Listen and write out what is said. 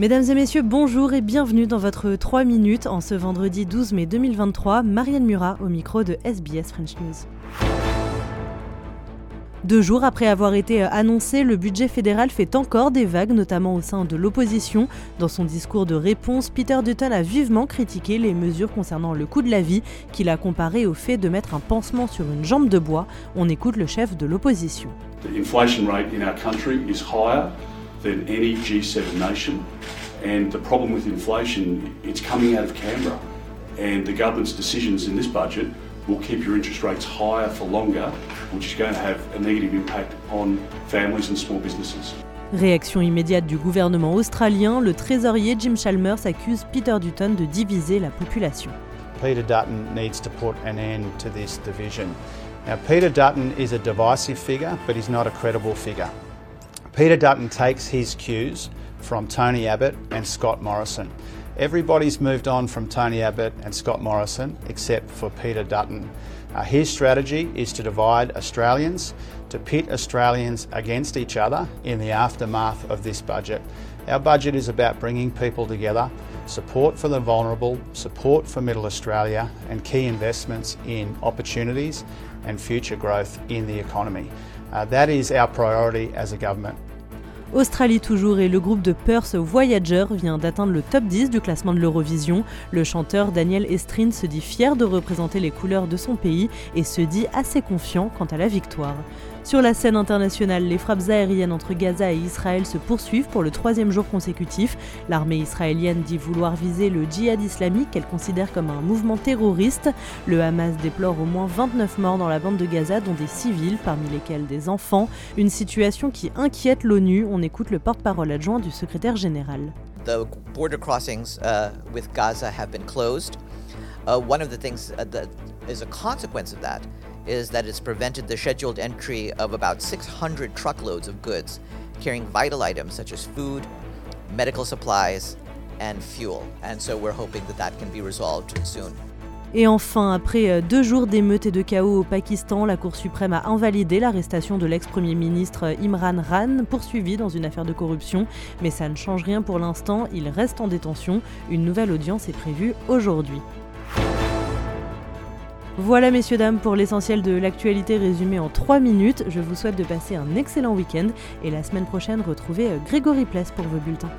Mesdames et messieurs, bonjour et bienvenue dans votre 3 minutes en ce vendredi 12 mai 2023. Marianne Murat au micro de SBS French News. Deux jours après avoir été annoncé, le budget fédéral fait encore des vagues, notamment au sein de l'opposition. Dans son discours de réponse, Peter Dutton a vivement critiqué les mesures concernant le coût de la vie, qu'il a comparé au fait de mettre un pansement sur une jambe de bois. On écoute le chef de l'opposition. Than any G7 nation. And the problem with inflation, it's coming out of Canberra. And the government's decisions in this budget will keep your interest rates higher for longer, which is going to have a negative impact on families and small businesses. Réaction immédiate du gouvernement australien, le trésorier Jim Chalmers accuse Peter Dutton de diviser la population. Peter Dutton needs to put an end to this division. Now, Peter Dutton is a divisive figure, but he's not a credible figure. Peter Dutton takes his cues from Tony Abbott and Scott Morrison. Everybody's moved on from Tony Abbott and Scott Morrison except for Peter Dutton. Uh, his strategy is to divide Australians, to pit Australians against each other in the aftermath of this budget. Our budget is about bringing people together, support for the vulnerable, support for Middle Australia, and key investments in opportunities and future growth in the economy. Uh, that is our priority as a government. Australie toujours et le groupe de Perth Voyager vient d'atteindre le top 10 du classement de l'Eurovision. Le chanteur Daniel Estrin se dit fier de représenter les couleurs de son pays et se dit assez confiant quant à la victoire. Sur la scène internationale, les frappes aériennes entre Gaza et Israël se poursuivent pour le troisième jour consécutif. L'armée israélienne dit vouloir viser le djihad islamique qu'elle considère comme un mouvement terroriste. Le Hamas déplore au moins 29 morts dans la bande de Gaza, dont des civils, parmi lesquels des enfants. Une situation qui inquiète l'ONU. On écoute le porte-parole adjoint du secrétaire général. The crossings uh, Gaza have been closed. Uh, one of the things uh, that is a consequence of that is that it's prevented the scheduled entry of about 600 truckloads of goods carrying vital items such as food, medical supplies, and fuel. And so we're hoping that that can be resolved soon. Et enfin, après euh, deux jours d'émeutes et de chaos au Pakistan, la Cour suprême a invalidé l'arrestation de l'ex-premier ministre Imran Khan, poursuivi dans une affaire de corruption. Mais ça ne change rien pour l'instant, il reste en détention. Une nouvelle audience est prévue aujourd'hui. Voilà messieurs dames pour l'essentiel de l'actualité résumée en 3 minutes. Je vous souhaite de passer un excellent week-end et la semaine prochaine retrouvez euh, Grégory Pless pour vos bulletins.